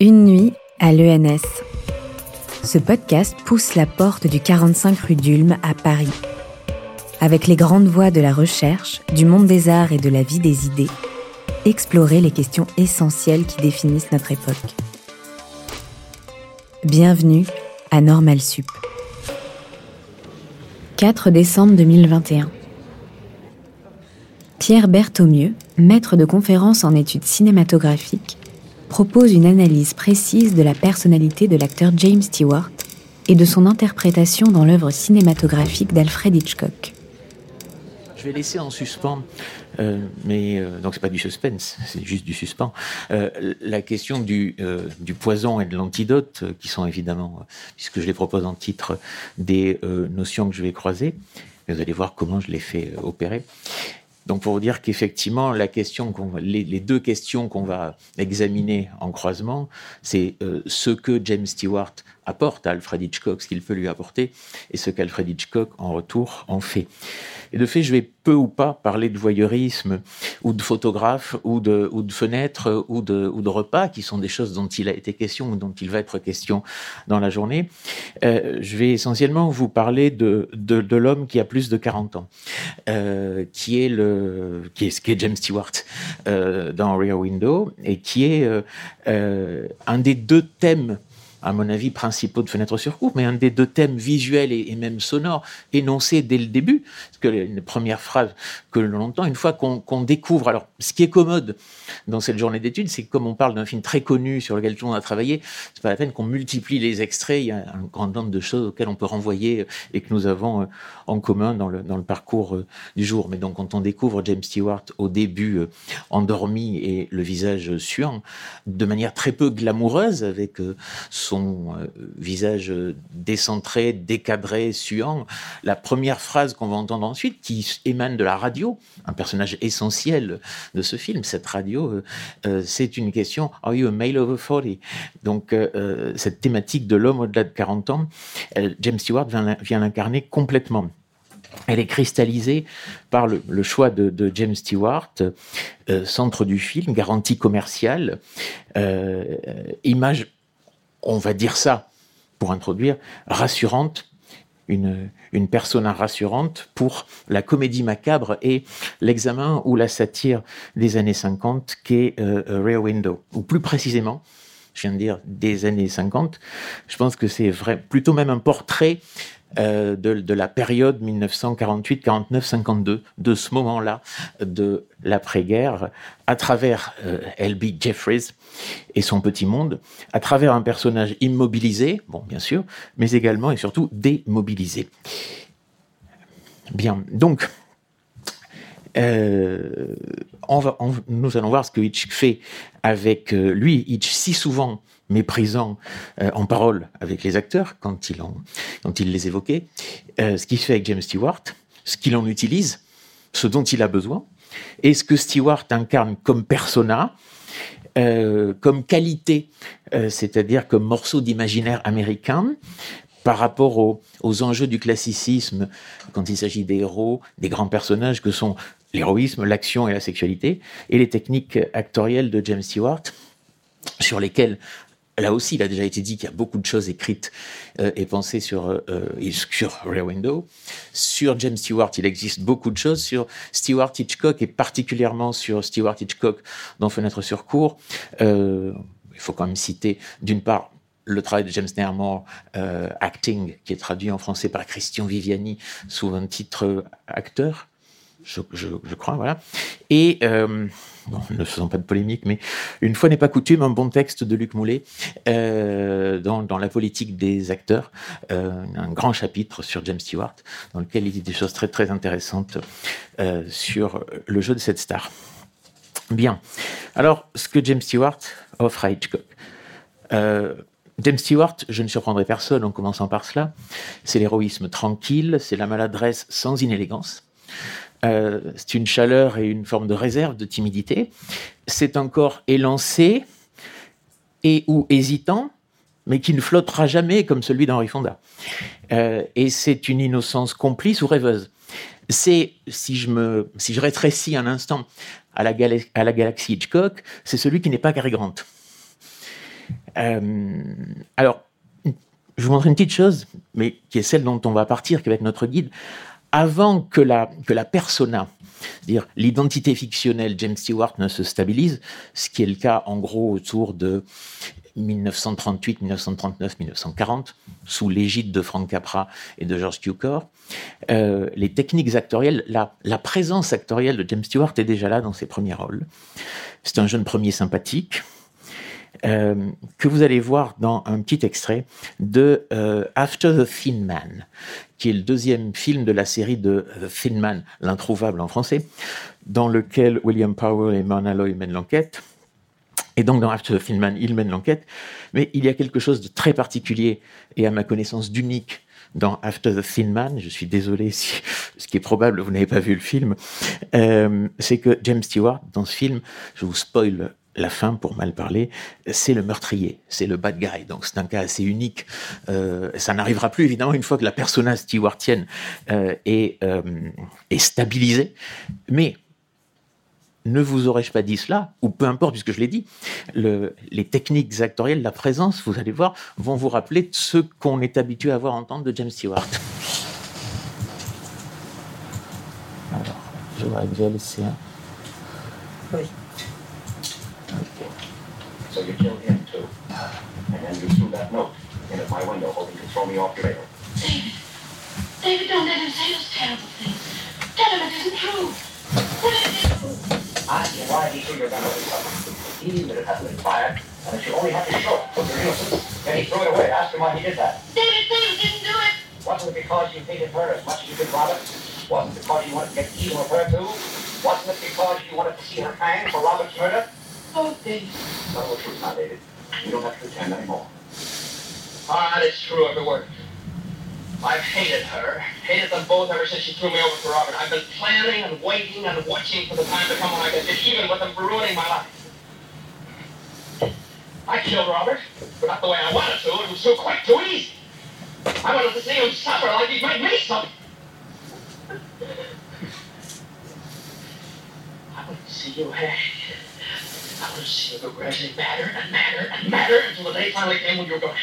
Une nuit à l'ENS. Ce podcast pousse la porte du 45 rue d'Ulm à Paris. Avec les grandes voies de la recherche, du monde des arts et de la vie des idées, explorer les questions essentielles qui définissent notre époque. Bienvenue à Normal Sup. 4 décembre 2021. Pierre Berthaumieux, maître de conférences en études cinématographiques, propose une analyse précise de la personnalité de l'acteur James Stewart et de son interprétation dans l'œuvre cinématographique d'Alfred Hitchcock. Je vais laisser en suspens, euh, mais euh, donc c'est pas du suspense, c'est juste du suspens. Euh, la question du, euh, du poison et de l'antidote, qui sont évidemment, puisque je les propose en titre, des notions que je vais croiser. Vous allez voir comment je les fais opérer. Donc pour dire qu'effectivement, les, deux questions qu'on va examiner en croisement, c'est euh, ce que James Stewart apporte à Alfred Hitchcock, ce qu'il peut lui apporter, et ce qu'Alfred Hitchcock en retour en fait. Et de fait, je vais peu ou pas parler de voyeurisme, ou de photographe, ou de, ou de fenêtres, ou de, ou de repas, qui sont des choses dont il a été question, ou dont il va être question dans la journée. Euh, je vais essentiellement vous parler de, de, l'homme qui a plus de 40 ans, euh, qui est le, qui est, qui est James Stewart euh, dans Rear Window, et qui est un des deux thèmes à mon avis, principaux de Fenêtre sur cour, mais un des deux thèmes visuels et, même sonores énoncés dès le début. Parce que les, premières phrases que l'on entend, une fois qu'on découvre. Alors, ce qui est commode dans cette journée d'études, c'est que comme on parle d'un film très connu sur lequel tout le monde a travaillé, c'est pas la peine qu'on multiplie les extraits. Il y a un grand nombre de choses auxquelles on peut renvoyer et que nous avons euh, en commun dans le, dans le parcours euh, du jour. Mais donc, quand on découvre James Stewart au début euh, endormi et le visage suant, de manière très peu glamoureuse, avec son euh, visage décentré, décadré, suant. La première phrase qu'on va entendre ensuite, qui émane de la radio, un personnage essentiel de ce film, cette radio, euh, euh, c'est une question Are you a male over 40 Donc, cette thématique de l'homme au-delà de 40 ans, James Stewart vient, l'incarner complètement. Elle est cristallisée par le, choix de, James Stewart, centre du film, garantie commerciale, image on va dire ça pour introduire, rassurante, une, persona rassurante pour la comédie macabre et l'examen ou la satire des années 50 qu'est euh, Rear Window. Ou plus précisément, je viens de dire des années 50, je pense que c'est vrai, plutôt même un portrait euh, de, la période 1948, 49, 52, de ce moment-là de l'après-guerre, à travers euh, L.B. Jeffries et son petit monde, à travers un personnage immobilisé, bon, bien sûr, mais également et surtout démobilisé. Bien, donc, euh, on va, on, nous allons voir ce que Hitch fait avec euh, lui, Hitch si souvent méprisant euh, en parole avec les acteurs quand il, en, quand il les évoquait, euh, ce qu'il fait avec James Stewart, ce qu'il en utilise, ce dont il a besoin, et ce que Stewart incarne comme persona, euh, comme qualité, euh, c'est-à-dire comme morceau d'imaginaire américain, par rapport aux, aux, enjeux du classicisme, quand il s'agit des héros, des grands personnages que sont l'héroïsme, l'action et la sexualité, et les techniques actorielles de James Stewart, sur lesquelles Là aussi, il a déjà été dit qu'il y a beaucoup de choses écrites euh, et pensées sur, euh, sur Rear Window. Sur James Stewart, il existe beaucoup de choses. Sur Stewart Hitchcock et particulièrement sur Stewart Hitchcock dans Fenêtre sur cour, euh, il faut quand même citer d'une part le travail de James Nairmore, euh, Acting, qui est traduit en français par Christian Viviani sous un titre acteur, je, crois, voilà. Et euh, ne faisons pas de polémique, mais une fois n'est pas coutume, un bon texte de Luc Moulet euh, dans, la politique des acteurs, euh, un grand chapitre sur James Stewart, dans lequel il dit des choses très très intéressantes sur le jeu de cette star. Bien. Alors, ce que James Stewart offre à Hitchcock. James Stewart, je ne surprendrai personne en commençant par cela, c'est l'héroïsme tranquille, c'est la maladresse sans inélégance. Euh, c'est une chaleur et une forme de réserve, de timidité. C'est un corps élancé et ou hésitant, mais qui ne flottera jamais comme celui d'Henri Fonda. Euh, et c'est une innocence complice ou rêveuse. C'est, si je me, si je rétrécis un instant à la, galaxie Hitchcock, c'est celui qui n'est pas Cary Grant. alors, je vous montre une petite chose, mais qui est celle dont on va partir, qui va être notre guide. Avant que la, que la persona, c'est-à-dire l'identité fictionnelle James Stewart ne se stabilise, ce qui est le cas en gros autour de 1938, 1939, 1940, sous l'égide de Frank Capra et de George Cukor, euh, les techniques actorielles, la, la, présence actorielle de James Stewart est déjà là dans ses premiers rôles. C'est un jeune premier sympathique, euh, que vous allez voir dans un petit extrait de euh, After the Thin Man, qui est le deuxième film de la série de The Thin Man, l'introuvable en français, dans lequel William Powell et Mona Loy mènent l'enquête. Et donc dans After the Thin Man, ils mènent l'enquête, mais il y a quelque chose de très particulier et à ma connaissance d'unique dans After the Thin Man, je suis désolé si, ce qui est probable, vous n'avez pas vu le film, euh, c'est que James Stewart, dans ce film, je vous spoil la fin, pour mal parler, c'est le meurtrier, c'est le bad guy. Donc c'est un cas assez unique. Euh, ça n'arrivera plus évidemment une fois que la persona stewartienne euh, est, euh, est stabilisée. Mais ne vous aurais-je pas dit cela, ou peu importe, puisque je l'ai dit, le, les techniques actorielles, la présence, vous allez voir, vont vous rappeler ce qu'on est habitué à voir entendre de James Stewart. Alors, je laissé un. Oui. So you killed him too. And then you threw that note in at my window hoping to throw me off trail. David. David, don't let him say those terrible things. Tell him it isn't true. What is it? Ask him why he threw your gun over the. He knew that it hadn't been fired, and that you only had to show it for your innocence. Then he threw it away. Ask him why he did that. David, David didn't do it. Wasn't it because you hated her as much as you did Robert? Wasn't it because you wanted to get even with her too? Wasn't it because you wanted to see her hanged for Robert's murder? Tell the truth now, David. You don't have to pretend anymore. Ah, it's true, every word. I've hated her, hated them both ever since she threw me over for Robert. I've been planning and waiting and watching for the time to come when I could get even with them for ruining my life. I killed Robert, but not the way I wanted to. It was too quick, too easy. I wanted to see him suffer like he made me suffer. I want to see you hang. I want to see you go gradually madder and madder and madder until the day finally came when you were going,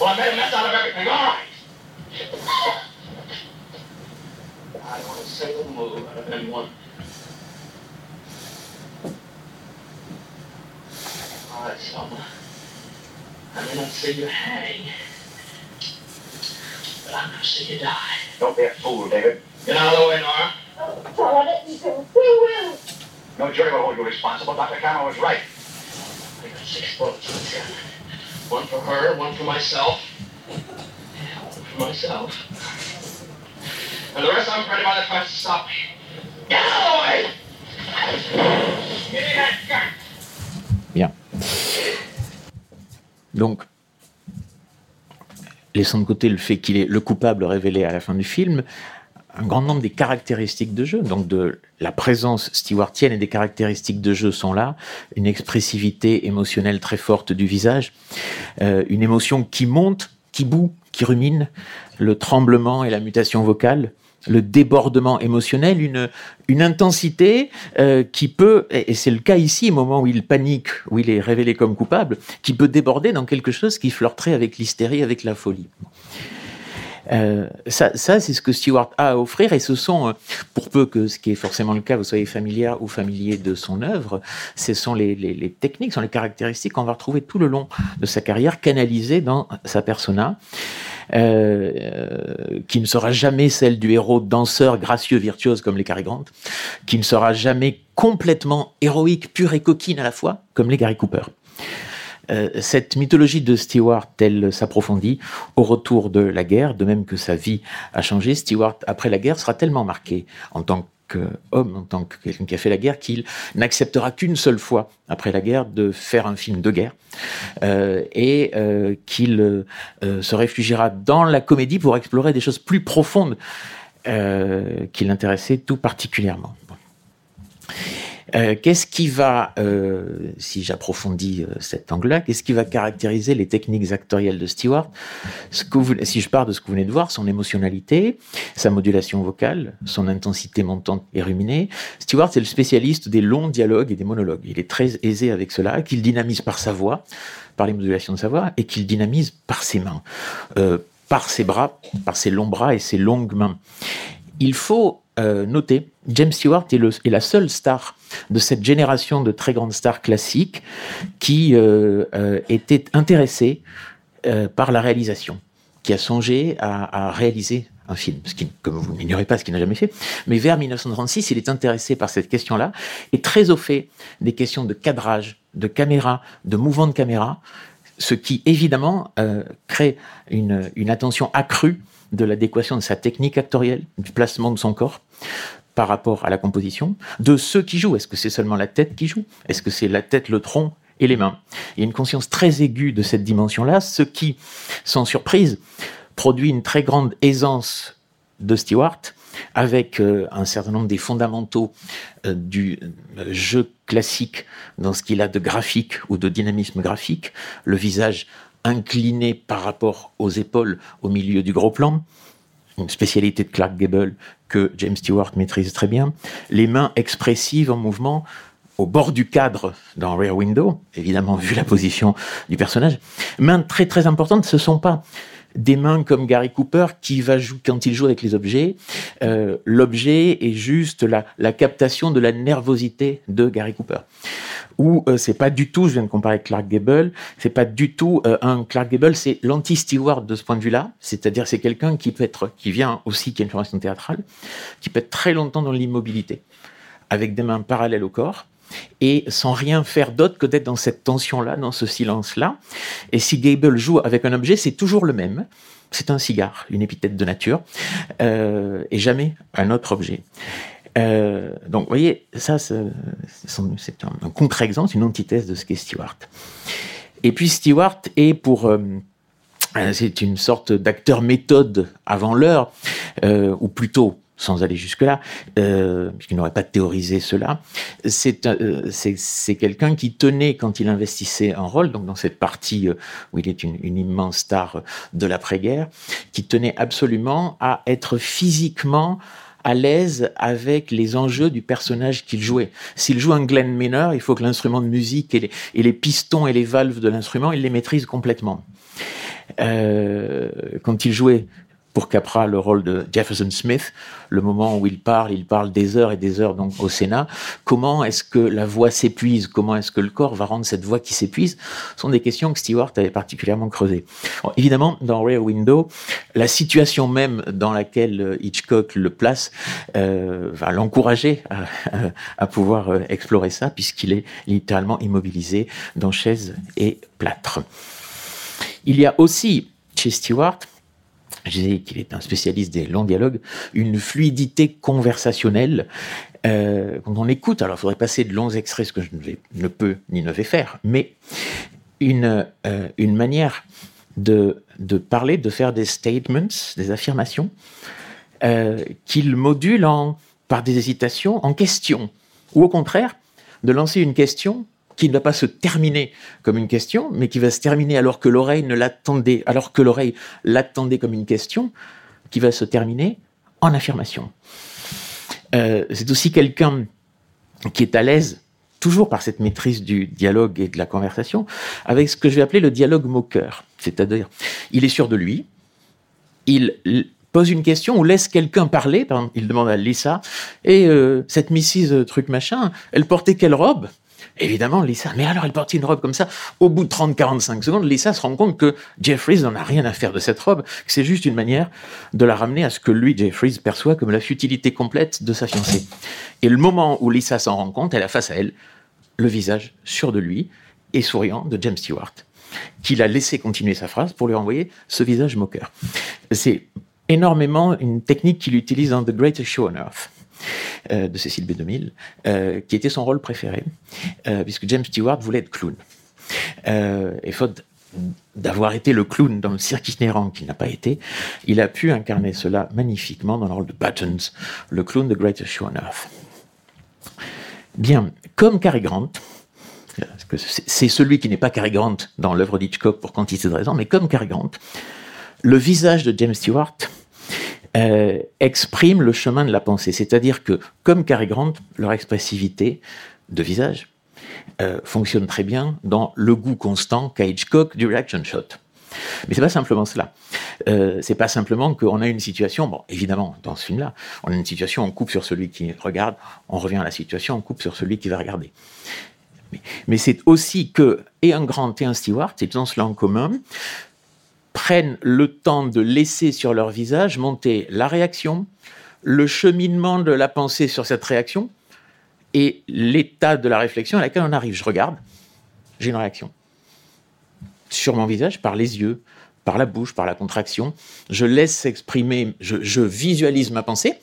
well, I made a mess out of everything. All right. I don't want a single move out of anyone. All right, Selma. I may not see you hang, but I'm going to see you die. Don't be a fool, David. Get out of the way, Nora. Oh, God, let me go. No jury will hold you responsible. Dr. Cameron was right. I got six. One for her, one for myself. One myself. And the rest pretty much! Bien. Donc, laissant de côté le fait qu'il est le coupable révélé à la fin du film, un grand nombre des caractéristiques de jeu, donc de la présence stewartienne et des caractéristiques de jeu sont là, une expressivité émotionnelle très forte du visage, euh, une émotion qui monte, qui boue, qui rumine, le tremblement et la mutation vocale, le débordement émotionnel, une, une intensité euh, qui peut, et c'est le cas ici, au moment où il panique, où il est révélé comme coupable, qui peut déborder dans quelque chose qui flirterait avec l'hystérie, avec la folie. Euh, ça, ça c'est ce que Stewart a à offrir, et ce sont, euh, pour peu que ce qui est forcément le cas, vous soyez familier ou familier de son œuvre, ce sont les, les, les techniques, sont les caractéristiques qu'on va retrouver tout le long de sa carrière canalisées dans sa persona. Euh, qui ne sera jamais celle du héros danseur gracieux virtuose comme les Cary Grant, qui ne sera jamais complètement héroïque, pur et coquine à la fois comme les Gary Cooper. Euh, cette mythologie de Stewart, elle s'approfondit au retour de la guerre, de même que sa vie a changé. Stewart, après la guerre, sera tellement marqué en tant qu'homme, en tant que quelqu'un qui a fait la guerre, qu'il n'acceptera qu'une seule fois après la guerre de faire un film de guerre euh, et euh, qu'il se réfugiera dans la comédie pour explorer des choses plus profondes qui l'intéressaient tout particulièrement. Euh, qu'est-ce qui va, euh, si j'approfondis euh, cet angle-là, qu'est-ce qui va caractériser les techniques actorielles de Stewart? Si je pars de ce que vous venez de voir, son émotionnalité, sa modulation vocale, son intensité montante et ruminée, Stewart c'est le spécialiste des longs dialogues et des monologues. Il est très aisé avec cela, qu'il dynamise par sa voix, par les modulations de sa voix, et qu'il dynamise par ses mains, par ses bras, par ses longs bras et ses longues mains. Il faut euh, James Stewart est, la seule star de cette génération de très grandes stars classiques qui euh, euh, était intéressée euh, par la réalisation, qui a songé à, réaliser un film, ce comme vous n'ignorez pas, ce qu'il n'a jamais fait. Mais vers 1936, il est intéressé par cette question-là et très au fait des questions de cadrage, de caméra, de mouvement de caméra, ce qui évidemment crée une attention accrue de l'adéquation de sa technique actorielle, du placement de son corps par rapport à la composition, de ceux qui jouent. Est-ce que c'est seulement la tête qui joue? Est-ce que c'est la tête, le tronc et les mains? Il y a une conscience très aiguë de cette dimension-là, ce qui, sans surprise, produit une très grande aisance de Stewart avec euh, un certain nombre des fondamentaux euh, du euh, jeu classique dans ce qu'il a de graphique ou de dynamisme graphique, le visage incliné par rapport aux épaules au milieu du gros plan, une spécialité de Clark Gable que James Stewart maîtrise très bien, les mains expressives en mouvement au bord du cadre dans Rear Window, évidemment vu la position du personnage. Mains très très importantes, ce sont pas des mains comme Gary Cooper qui va jouer quand il joue avec les objets. Euh, L'objet est juste la, la, captation de la nervosité de Gary Cooper. Ou euh, c'est pas du tout, je viens de comparer Clark Gable, c'est pas du tout euh, un Clark Gable, c'est l'anti-Stewart de ce point de vue-là. C'est-à-dire c'est quelqu'un qui peut être, qui vient aussi, qui a une formation théâtrale, qui peut être très longtemps dans l'immobilité, avec des mains parallèles au corps et sans rien faire d'autre que d'être dans cette tension-là, dans ce silence-là. Et si Gable joue avec un objet, c'est toujours le même. C'est un cigare, une épithète de nature, euh, et jamais un autre objet. Euh, donc, vous voyez, ça, c'est un, un contre-exemple, une antithèse de ce qu'est Stewart. Et puis, Stewart est pour... Euh, c'est une sorte d'acteur méthode avant l'heure, ou plutôt sans aller jusque-là, euh, puisqu'il n'aurait pas théorisé cela, c'est euh, quelqu'un qui tenait, quand il investissait un rôle, donc dans cette partie euh, où il est une, une immense star de l'après-guerre, qui tenait absolument à être physiquement à l'aise avec les enjeux du personnage qu'il jouait. S'il joue un Glenn Miner, il faut que l'instrument de musique et les, et les, pistons et les valves de l'instrument, il les maîtrise complètement. Euh, quand il jouait pour Capra le rôle de Jefferson Smith, le moment où il parle, il parle des heures et des heures donc au Sénat. Comment est-ce que la voix s'épuise? Comment est-ce que le corps va rendre cette voix qui s'épuise? Ce sont des questions que Stewart avait particulièrement creusées. Évidemment, dans Rear Window, la situation même dans laquelle euh, Hitchcock le place euh, va l'encourager à, à, pouvoir euh, explorer ça, puisqu'il est littéralement immobilisé dans chaise et plâtre. Il y a aussi chez Stewart je disais qu'il est un spécialiste des longs dialogues, une fluidité conversationnelle. Euh, quand on écoute, alors il faudrait passer de longs extraits, ce que je ne, peux ni ne vais faire, mais une, euh, manière de, parler, de faire des statements, des affirmations, euh, qu'il module par des hésitations en questions, ou au contraire, de lancer une question qui ne va pas se terminer comme une question, mais qui va se terminer alors que l'oreille ne l'attendait, alors que l'oreille l'attendait comme une question, qui va se terminer en affirmation. Euh, c'est aussi quelqu'un qui est à l'aise, toujours par cette maîtrise du dialogue et de la conversation, avec ce que je vais appeler le dialogue moqueur. C'est-à-dire, il est sûr de lui, il pose une question ou laisse quelqu'un parler, par exemple, il demande à Lisa, et euh, cette Mrs. truc machin, elle portait quelle robe? Évidemment, Lisa, mais alors elle porte une robe comme ça. Au bout de 30-45 secondes, Lisa se rend compte que Jeffries n'en a rien à faire de cette robe, que c'est juste une manière de la ramener à ce que lui, Jeffries, perçoit comme la futilité complète de sa fiancée. Et le moment où Lisa s'en rend compte, elle a face à elle le visage sûr de lui et souriant de James Stewart, qui l'a laissé continuer sa phrase pour lui envoyer ce visage moqueur. C'est énormément une technique qu'il utilise dans The Greatest Show on Earth. Euh, de Cécile B2000, euh, qui était son rôle préféré, euh, puisque James Stewart voulait être clown. et faute d'avoir été le clown dans le cirque itinérant qu'il n'a pas été, il a pu incarner cela magnifiquement dans le rôle de Buttons, le clown de Greatest Show on Earth. Bien, comme Cary Grant, c'est celui qui n'est pas Cary Grant dans l'œuvre d'Hitchcock pour quantité de raisons, mais comme Cary Grant, le visage de James Stewart euh, exprime le chemin de la pensée. C'est-à-dire que, comme Cary Grant, leur expressivité de visage euh, fonctionne très bien dans le goût constant qu'a Hitchcock du reaction shot. Mais c'est pas simplement cela. Euh, c'est pas simplement qu'on a une situation. Bon, évidemment, dans ce film-là, on a une situation, on coupe sur celui qui regarde, on revient à la situation, on coupe sur celui qui va regarder. Mais, c'est aussi que et un Grant et un Stewart, ils ont cela en commun, prennent le temps de laisser sur leur visage monter la réaction, le cheminement de la pensée sur cette réaction et l'état de la réflexion à laquelle on arrive. Je regarde, j'ai une réaction. Sur mon visage, par les yeux, par la bouche, par la contraction, je laisse s'exprimer, je, visualise ma pensée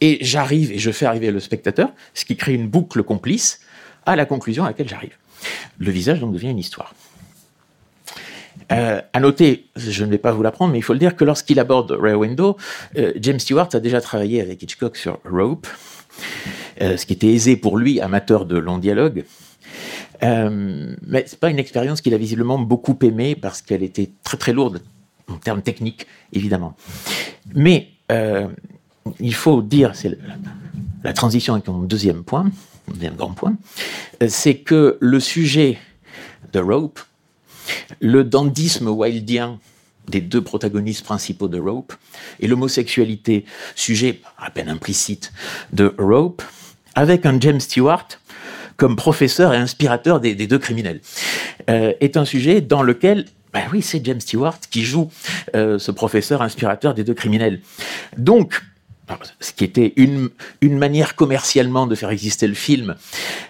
et j'arrive et je fais arriver le spectateur, ce qui crée une boucle complice à la conclusion à laquelle j'arrive. Le visage donc devient une histoire. Euh, à noter, je ne vais pas vous l'apprendre, mais il faut le dire que lorsqu'il aborde Rear Window, euh, James Stewart a déjà travaillé avec Hitchcock sur Rope, euh, ce qui était aisé pour lui, amateur de long dialogue. Euh, mais c'est pas une expérience qu'il a visiblement beaucoup aimée parce qu'elle était très très lourde en termes techniques, évidemment. Mais il faut dire, c'est la transition avec mon deuxième point, deuxième grand point, c'est que le sujet de Rope le dandisme wildien des deux protagonistes principaux de Rope et l'homosexualité, sujet à peine implicite de Rope, avec un James Stewart comme professeur et inspirateur des, deux criminels, euh, est un sujet dans lequel ben oui, c'est James Stewart qui joue euh, ce professeur inspirateur des deux criminels. Donc, ce qui était une, une manière commercialement de faire exister le film.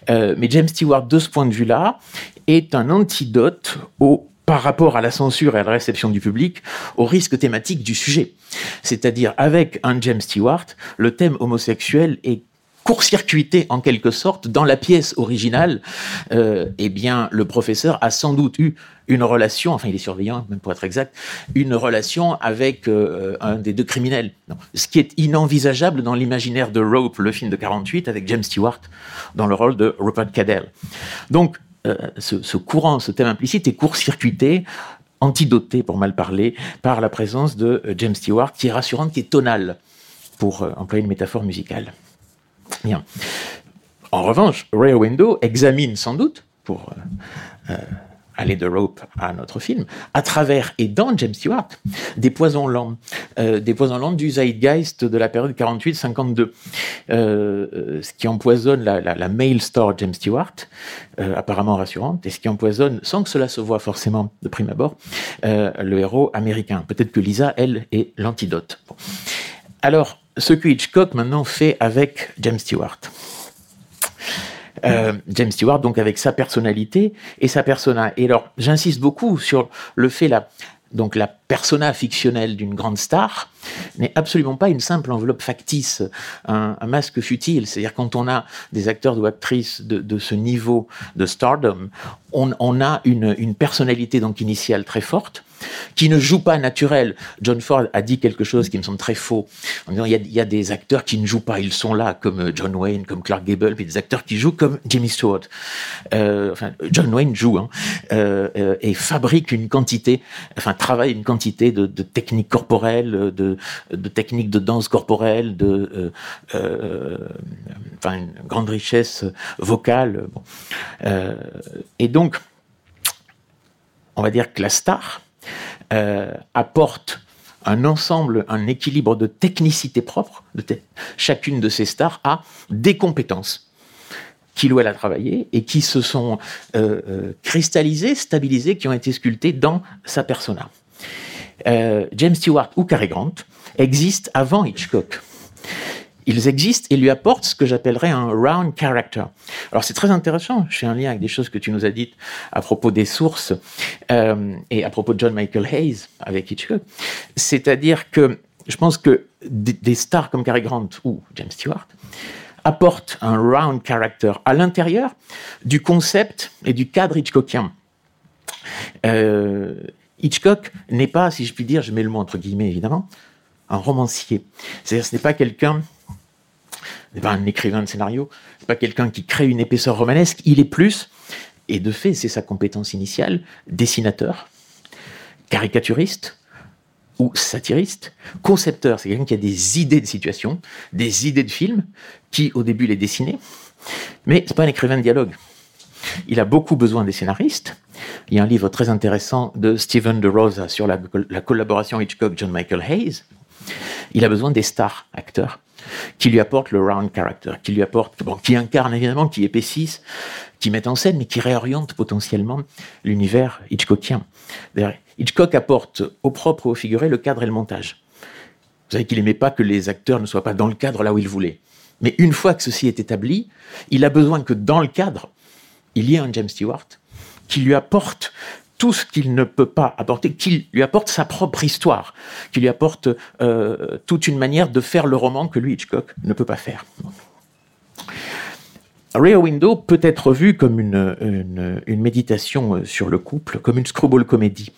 Euh, mais James Stewart, de ce point de vue-là, est un antidote au par rapport à la censure et à la réception du public, au risque thématique du sujet. C'est-à-dire, avec un James Stewart, le thème homosexuel est court-circuité en quelque sorte dans la pièce originale, euh, eh bien, le professeur a sans doute eu une relation, enfin il est surveillant, même pour être exact, une relation avec euh, un des deux criminels. Ce qui est inenvisageable dans l'imaginaire de Rope, le film de 48, avec James Stewart dans le rôle de Rupert Cadell. Donc, euh, ce, courant, ce thème implicite est court-circuité antidoté, pour mal parler, par la présence de James Stewart, qui est rassurante, qui est tonale, pour employer une métaphore musicale. Bien. En revanche, Rear Window examine sans doute, pour euh, euh, aller de Rope à notre film, à travers et dans James Stewart, des poisons lents, euh, des poisons lents du zeitgeist de la période 48-52, ce qui empoisonne la, mail store James Stewart, apparemment rassurante, et ce qui empoisonne, sans que cela se voit forcément de prime abord, le héros américain. Peut-être que Lisa, elle, est l'antidote. Alors, ce que Hitchcock maintenant fait avec James Stewart. Euh, James Stewart, donc avec sa personnalité et sa persona. Et alors, j'insiste beaucoup sur le fait là, donc la persona fictionnelle d'une grande star n'est absolument pas une simple enveloppe factice, un, masque futile. C'est-à-dire quand on a des acteurs ou actrices de, ce niveau de stardom, on, a une, une, personnalité donc initiale très forte qui ne joue pas naturel. John Ford a dit quelque chose qui me semble très faux, en disant il y a, des acteurs qui ne jouent pas, ils sont là, comme euh, John Wayne, comme Clark Gable, puis des acteurs qui jouent comme Jimmy Stewart. Euh, enfin, John Wayne joue hein, euh, et fabrique une quantité, enfin travaille une quantité de, techniques corporelles, de, techniques de danse corporelle, de, enfin une grande richesse vocale. et donc, on va dire que la star, euh, apporte un ensemble, un équilibre de technicité propre. De Chacune de ces stars a des compétences qu'il ou elle a travaillé et qui se sont euh, euh, cristallisées, stabilisées, qui ont été sculptées dans sa persona. James Stewart ou Cary Grant existent avant Hitchcock ils existent et lui apportent ce que j'appellerais un round character. Alors c'est très intéressant, je fais un lien avec des choses que tu nous as dites à propos des sources euh, et à propos de John Michael Hayes avec Hitchcock. C'est-à-dire que je pense que des, stars comme Cary Grant ou James Stewart apportent un round character à l'intérieur du concept et du cadre hitchcockien. Euh, Hitchcock n'est pas, si je puis dire, je mets le mot entre guillemets évidemment, un romancier. C'est-à-dire ce n'est pas quelqu'un n'est pas un écrivain de scénario, n'est pas quelqu'un qui crée une épaisseur romanesque, il est plus, et de fait c'est sa compétence initiale, dessinateur, caricaturiste, ou satiriste, concepteur, c'est quelqu'un qui a des idées de situation, des idées de film, qui au début les dessinait, mais c'est pas un écrivain de dialogue. Il a beaucoup besoin des scénaristes. Il y a un livre très intéressant de Stephen de Rosa sur la, collaboration Hitchcock-John Michael Hayes. Il a besoin des stars acteurs qui lui apportent le round character, qui lui apportent, bon, qui incarnent évidemment, qui épaississent, qui mettent en scène, mais qui réorientent potentiellement l'univers Hitchcockien. Hitchcock apporte au propre ou au figuré le cadre et le montage. Vous savez qu'il n'aimait pas que les acteurs ne soient pas dans le cadre là où il voulait. Mais une fois que ceci est établi, il a besoin que dans le cadre, il y ait un James Stewart qui lui apporte tout ce qu'il ne peut pas apporter, qui lui apporte sa propre histoire, qui lui apporte euh, toute une manière de faire le roman que lui, Hitchcock, ne peut pas faire. Rear Window peut être vu comme une, méditation euh, sur le couple, comme une screwball comédie,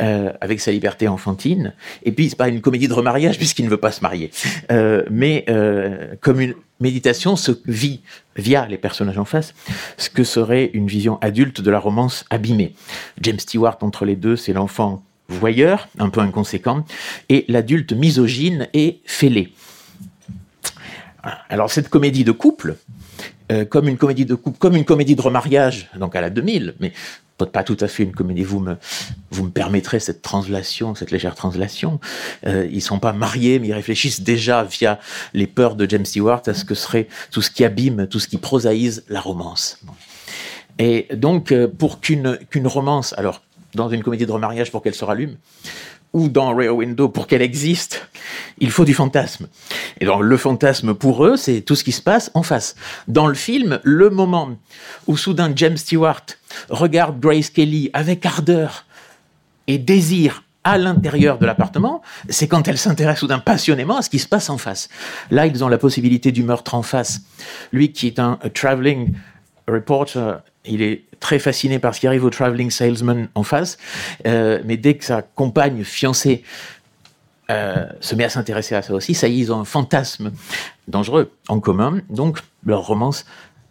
euh, avec sa liberté enfantine. Et puis, c'est pas une comédie de remariage puisqu'il ne veut pas se marier, euh, mais comme une méditation se vit via les personnages en face, ce que serait une vision adulte de la romance abîmée. James Stewart entre les deux, c'est l'enfant voyeur, un peu inconséquent, et l'adulte misogyne et fêlé. Alors cette comédie de couple, euh, comme une comédie de comme une comédie de remariage, donc à la 2000, mais pas tout à fait une comédie. Vous me, vous me permettrez cette translation, cette légère translation. Euh, ils sont pas mariés, mais ils réfléchissent déjà via les peurs de James Stewart à ce que serait tout ce qui abîme, tout ce qui prosaïse la romance. Et donc, euh, pour qu'une qu'une romance, alors dans une comédie de remariage, pour qu'elle se rallume, ou dans Rear Window pour qu'elle existe, il faut du fantasme. Et donc le fantasme pour eux, c'est tout ce qui se passe en face. Dans le film, le moment où soudain James Stewart regarde Grace Kelly avec ardeur et désir à l'intérieur de l'appartement, c'est quand elle s'intéresse soudain passionnément à ce qui se passe en face. Là, ils ont la possibilité du meurtre en face. Lui qui est un traveling reporter il est très fasciné par ce qui arrive au traveling salesman en face, euh, mais dès que sa compagne fiancée euh, se met à s'intéresser à ça aussi, ça y est, ils ont un fantasme dangereux en commun, donc leur romance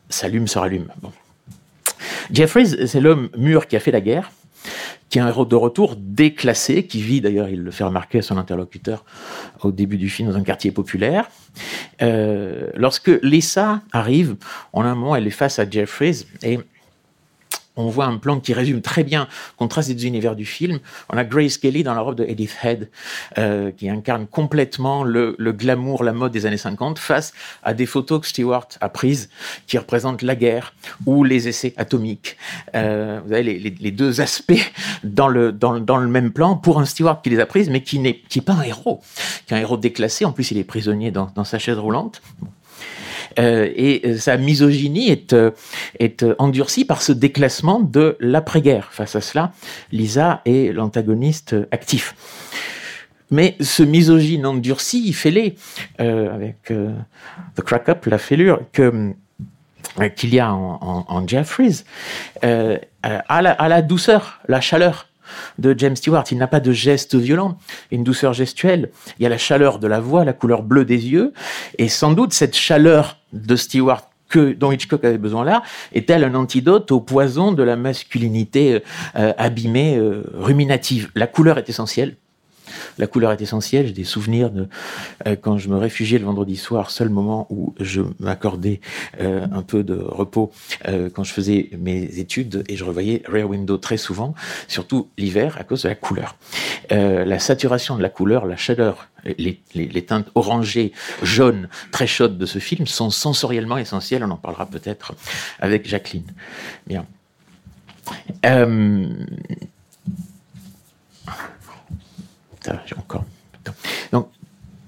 s'allume, se rallume. Bon. Jeffries, c'est l'homme mûr qui a fait la guerre, qui est un héros de retour déclassé, qui vit d'ailleurs, il le fait remarquer à son interlocuteur au début du film, dans un quartier populaire. Euh, lorsque Lisa arrive, en un moment, elle est face à Jeffries et on voit un plan qui résume très bien le contraste des univers du film. On a Grace Kelly dans la robe de Edith Head, euh, qui incarne complètement le, glamour, la mode des années 50, face à des photos que Stewart a prises, qui représentent la guerre ou les essais atomiques. Euh, vous avez les, deux aspects dans le, dans, dans, le même plan pour un Stewart qui les a prises, mais qui n'est pas un héros, qui est un héros déclassé. En plus, il est prisonnier dans, dans sa chaise roulante. Euh, et euh, sa misogynie est, euh, est endurcie par ce déclassement de l'après-guerre. Face à cela, Lisa est l'antagoniste actif. Mais ce misogyne endurci, fait-les, avec The Crack Up, la fêlure, qu'il y a en, en, Jeffries, euh, à la douceur, la chaleur de James Stewart. Il n'a pas de geste violent, une douceur gestuelle. Il y a la chaleur de la voix, la couleur bleue des yeux, et sans doute cette chaleur de Stewart que, dont Hitchcock avait besoin là, est-elle un antidote au poison de la masculinité euh, abîmée, euh, ruminative? La couleur est essentielle. La couleur est essentielle. J'ai des souvenirs de euh, quand je me réfugiais le vendredi soir, seul moment où je m'accordais euh, un peu de repos euh, quand je faisais mes études et je revoyais Rear Window très souvent, surtout l'hiver à cause de la couleur. la saturation de la couleur, la chaleur les, les, teintes orangées, jaunes, très chaudes de ce film sont sensoriellement essentielles. On en parlera peut-être avec Jacqueline. Bien. Donc,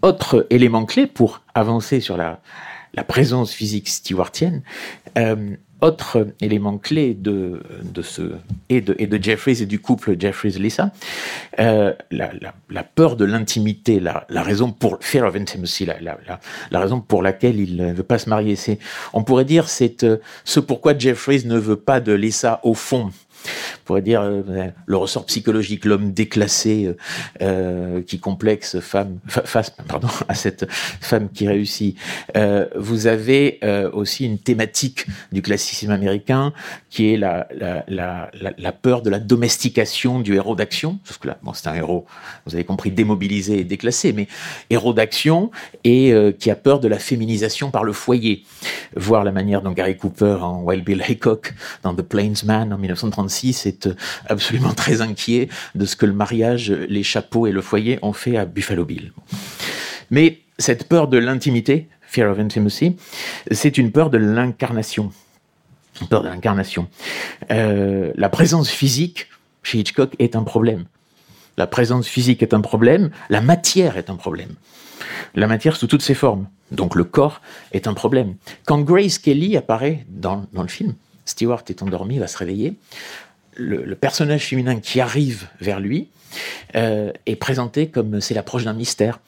autre élément clé pour avancer sur la, présence physique stewartienne, euh, autre élément clé de, de ce et de, Jeffries et du couple Jeffries-Lisa, euh, la, peur de l'intimité, la, raison pour fear of intimacy, la, raison pour laquelle il ne veut pas se marier, c'est, on pourrait dire, c'est euh, ce pourquoi Jeffries ne veut pas de Lisa au fond. On pourrait dire euh, le ressort psychologique, l'homme déclassé euh, qui complexe femme, face pardon, à cette femme qui réussit. vous avez aussi une thématique du classicisme américain qui est la, la, la, la, peur de la domestication du héros d'action. Sauf que là, bon, c'est un héros, vous avez compris, démobilisé et déclassé, mais héros d'action et qui a peur de la féminisation par le foyer. Voir la manière dont Gary Cooper en Wild Bill Hickok dans The Plainsman en 1936 est absolument très inquiet de ce que le mariage, les chapeaux et le foyer ont fait à Buffalo Bill. Mais cette peur de l'intimité, fear of intimacy, c'est une peur de l'incarnation. Peur de l'incarnation. Euh, la présence physique chez Hitchcock est un problème. La présence physique est un problème, la matière est un problème. La matière sous toutes ses formes. Donc le corps est un problème. Quand Grace Kelly apparaît dans, le film, Stewart est endormi, va se réveiller, le, personnage féminin qui arrive vers lui euh, est présenté comme c'est l'approche d'un mystère,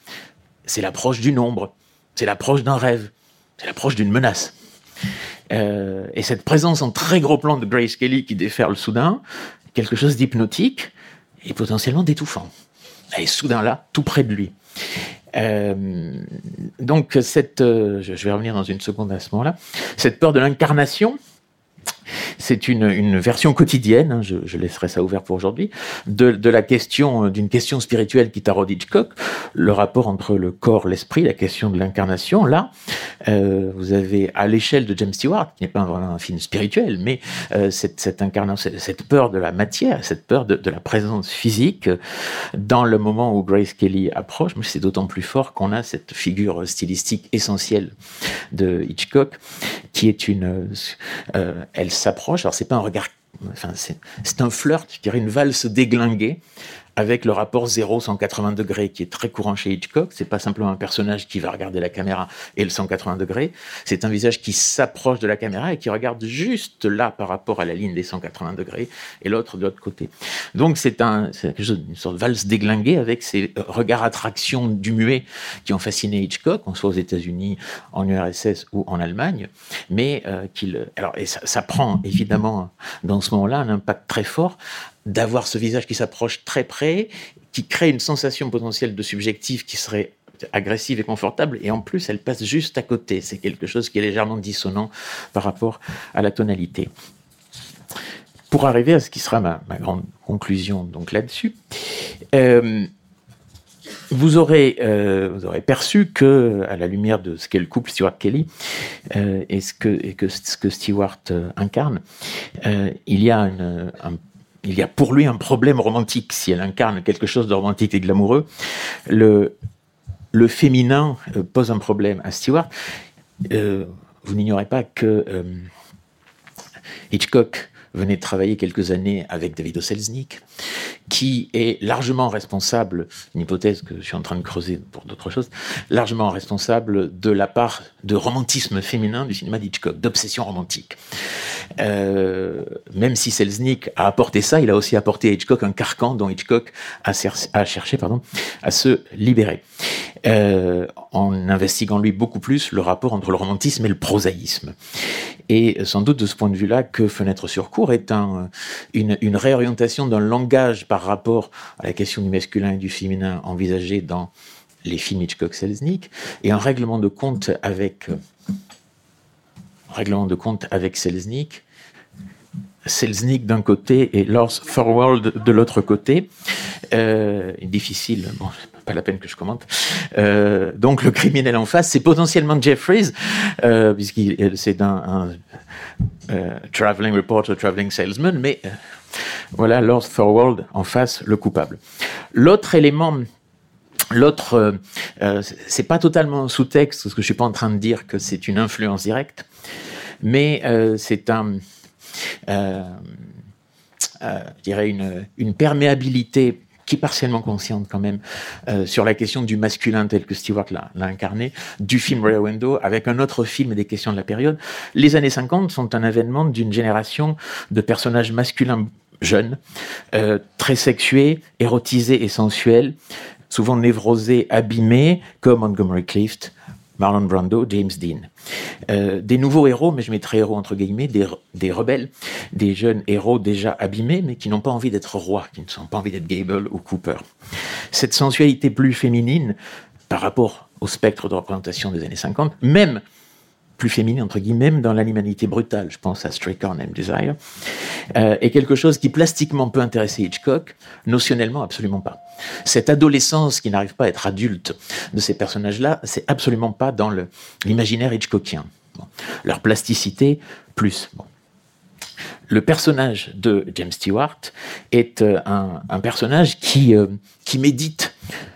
c'est l'approche d'une ombre, c'est l'approche d'un rêve, c'est l'approche d'une menace. Euh, et cette présence en très gros plan de Grace Kelly qui déferle soudain, quelque chose d'hypnotique et potentiellement d'étouffant. Elle est soudain là, tout près de lui. Euh, donc cette, euh, je vais revenir dans une seconde à ce moment-là, cette peur de l'incarnation, c'est une, version quotidienne, hein, je, laisserai ça ouvert pour aujourd'hui, de, la question, d'une question spirituelle qui taraude Hitchcock, le rapport entre le corps, l'esprit, la question de l'incarnation. Là, euh, vous avez à l'échelle de James Stewart, qui n'est pas vraiment un film spirituel, mais euh, cette, cette, cette peur de la matière, cette peur de, la présence physique, dans le moment où Grace Kelly approche, mais c'est d'autant plus fort qu'on a cette figure stylistique essentielle de Hitchcock, qui est une, euh, elle s'approche. Alors c'est pas un regard, enfin c'est un flirt, je dirais une valse déglinguée avec le rapport 0-180 degrés qui est très courant chez Hitchcock. C'est pas simplement un personnage qui va regarder la caméra et le 180 degrés. C'est un visage qui s'approche de la caméra et qui regarde juste là par rapport à la ligne des 180 degrés et l'autre de l'autre côté. Donc c'est un, une sorte de valse déglinguée avec ces regards attraction du muet qui ont fasciné Hitchcock, qu'on soit aux États-Unis, en URSS ou en Allemagne, mais euh, alors et ça prend évidemment dans ce moment-là un impact très fort d'avoir ce visage qui s'approche très près, qui crée une sensation potentielle de subjectif qui serait agressive et confortable, et en plus elle passe juste à côté. C'est quelque chose qui est légèrement dissonant par rapport à la tonalité. Pour arriver à ce qui sera ma, grande conclusion donc là-dessus, euh, vous aurez, euh, vous aurez perçu que, à la lumière de ce qu'est le couple Stewart Kelly euh, et, ce que, et ce que Stewart incarne, il y a un il y a pour lui un problème romantique. Si elle incarne quelque chose de romantique et glamoureux, le, le féminin euh, pose un problème à Stewart. Euh, vous n'ignorez pas que euh, Hitchcock venait de travailler quelques années avec David Oselznick, qui est largement responsable, une hypothèse que je suis en train de creuser pour d'autres choses, largement responsable de la part de romantisme féminin du cinéma d'Hitchcock, d'obsession romantique. Euh, même si Selznick a apporté ça, il a aussi apporté à Hitchcock un carcan dont Hitchcock a, a cherché pardon, à se libérer. Euh, en investiguant lui beaucoup plus le rapport entre le romantisme et le prosaïsme. Et sans doute de ce point de vue-là que Fenêtre sur cour est un, une, réorientation d'un langage par rapport à la question du masculin et du féminin envisagé dans les films Hitchcock-Selznick et un règlement de compte avec règlement de compte avec Selznick, Selznick d'un côté et Lars Thorwald de l'autre côté. Euh, difficile, bon, pas la peine que je commente. Euh, donc le criminel en face, c'est potentiellement Jeffries, euh, puisqu'il c'est un, euh, traveling reporter, traveling salesman, mais euh, voilà Lars Thorwald en face, le coupable. L'autre élément L'autre, euh, euh c'est pas totalement sous-texte, parce que je suis pas en train de dire que c'est une influence directe, mais euh, c'est un, euh, euh, je dirais une, perméabilité qui est partiellement consciente quand même euh, sur la question du masculin tel que Stewart l'a incarné, du film Rear Window avec un autre film des questions de la période. Les années 50 sont un avènement d'une génération de personnages masculins jeunes, très sexués, érotisés et sensuels, souvent névrosés, abîmés, comme Montgomery Clift, Marlon Brando, James Dean. Euh, des nouveaux héros, mais je mettrai héros entre guillemets, des, des rebelles, des jeunes héros déjà abîmés, mais qui n'ont pas envie d'être rois, qui ne sont pas envie d'être Gable ou Cooper. Cette sensualité plus féminine par rapport au spectre de représentation des années 50, même plus féminine, entre guillemets, dans l'animalité brutale, je pense à Stray Car Named Desire, euh, est quelque chose qui plastiquement peut intéresser Hitchcock, notionnellement absolument pas. Cette adolescence qui n'arrive pas à être adulte de ces personnages-là, c'est absolument pas dans l'imaginaire hitchcockien. Leur plasticité, plus. Le personnage de James Stewart est euh, un, personnage qui, euh, qui médite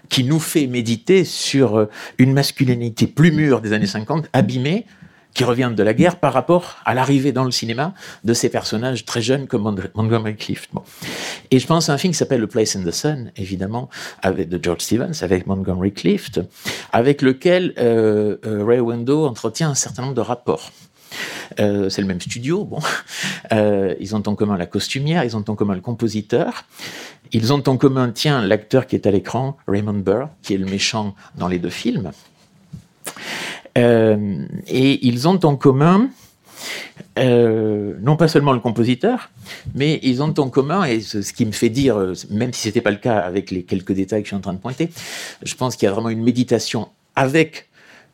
qui nous fait méditer sur euh, une masculinité plus mûre des années 50, abîmée, qui revient de la guerre par rapport à l'arrivée dans le cinéma de ces personnages très jeunes comme Montgomery Clift. Bon. Et je pense à un film qui s'appelle The Place in the Sun, évidemment, avec, de George Stevens, avec Montgomery Clift, avec lequel euh, euh, Ray Window entretient un certain nombre de rapports. Euh, c'est le même studio, bon. Euh, ils ont en commun la costumière, ils ont en commun le compositeur. Ils ont en commun, tiens, l'acteur qui est à l'écran, Raymond Burr, qui est le méchant dans les deux films. Euh, et ils ont en commun, euh, non pas seulement le compositeur, mais ils ont en commun, et ce, qui me fait dire, même si ce n'était pas le cas avec les quelques détails que je suis en train de pointer, je pense qu'il y a vraiment une méditation avec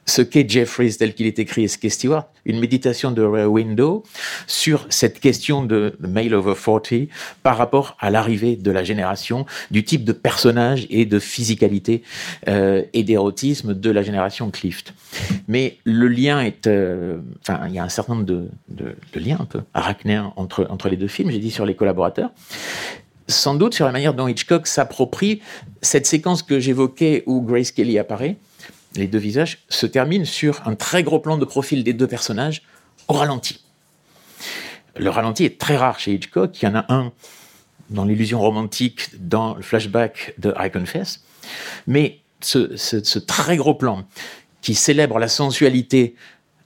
ce qu'est Jeffries tel qu'il est écrit et ce qu'est Stewart, une méditation de Ray Window sur cette question de male over 40 par rapport à l'arrivée de la génération, du type de personnage et de physicalité euh, et d'érotisme de la génération Clift. Mais le lien est, euh, enfin, il y a un certain nombre de, de, de liens un peu arachnéens entre, entre les deux films, j'ai dit sur les collaborateurs sans doute sur la manière dont Hitchcock s'approprie cette séquence que j'évoquais où Grace Kelly apparaît, les deux visages, se terminent sur un très gros plan de profil des deux personnages au ralenti. Le ralenti est très rare chez Hitchcock. Il y en a un dans l'illusion romantique, dans le flashback de I Confess. Mais ce, très gros plan qui célèbre la sensualité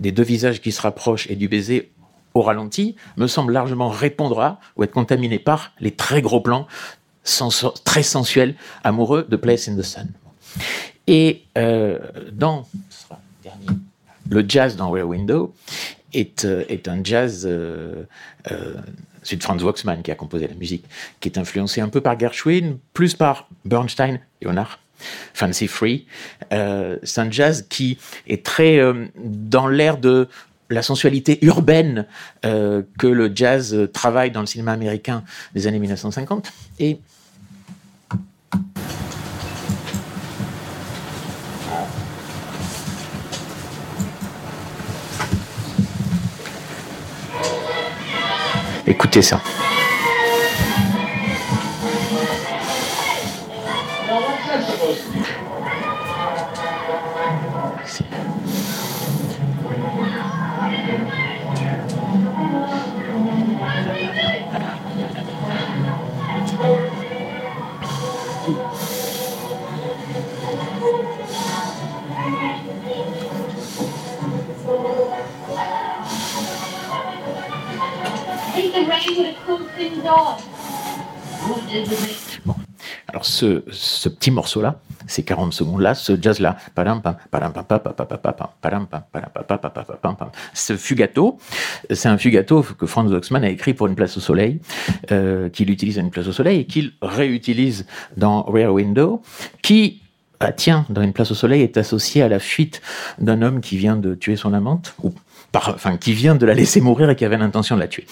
des deux visages qui se rapprochent et du baiser au ralenti me semble largement répondre ou être contaminé par les très gros plans très sensuels, amoureux de Place in the Sun. Et euh, dans le jazz dans Rear Window est, euh, est un jazz. Euh, euh, c'est Franz Waxman qui a composé la musique, qui est influencé un peu par Gershwin, plus par Bernstein, Leonard. Fancy Free. C'est un jazz qui est très dans l'air de la sensualité urbaine que le jazz travaille dans le cinéma américain des années 1950. Et Écoutez ça. Ce, ce petit morceau-là, ces 40 secondes-là, ce jazz-là, ce fugato, c'est un fugato que Franz Oxman a écrit pour une place au soleil, euh, qu'il utilise à une place au soleil et qu'il réutilise dans Rear Window, qui ah, tiens, dans une place au soleil est associé à la fuite d'un homme qui vient de tuer son amante, ou enfin, qui vient de la laisser mourir et qui avait l'intention de la tuer,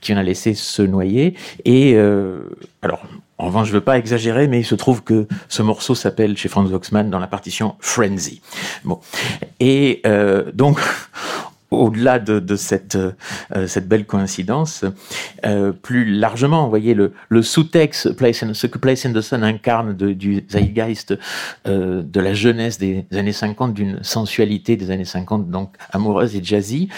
qui vient la laisser se noyer. Et euh, alors, en revanche, je veux pas exagérer, mais il se trouve que ce morceau s'appelle chez Franz Waxman dans la partition Frenzy. Bon, et euh, donc au-delà de, de cette, euh, cette belle coïncidence, euh, plus largement, vous voyez, le, le sous-texte, ce que Place Sun incarne de, du zeitgeist euh, de la jeunesse des années 50, d'une sensualité des années 50, donc amoureuse et jazzy,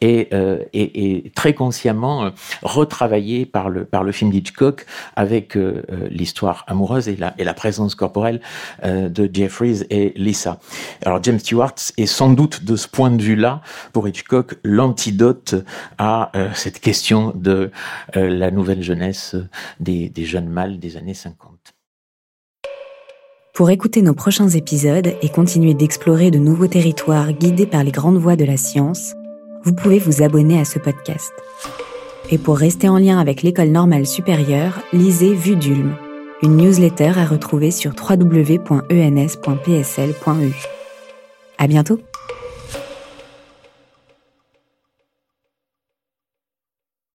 et, euh, et, et très consciemment euh, retravaillé par le, par le film d'Hitchcock avec euh, l'histoire amoureuse et la, et la présence corporelle de Jeffries et Lisa. Alors James Stewart est sans doute de ce point de vue-là, pour L'antidote à euh, cette question de euh, la nouvelle jeunesse des, des jeunes mâles des années 50. Pour écouter nos prochains épisodes et continuer d'explorer de nouveaux territoires guidés par les grandes voies de la science, vous pouvez vous abonner à ce podcast. Et pour rester en lien avec l'école normale supérieure, lisez Vue d'Ulm, une newsletter à retrouver sur www.ens.psl.eu. À bientôt!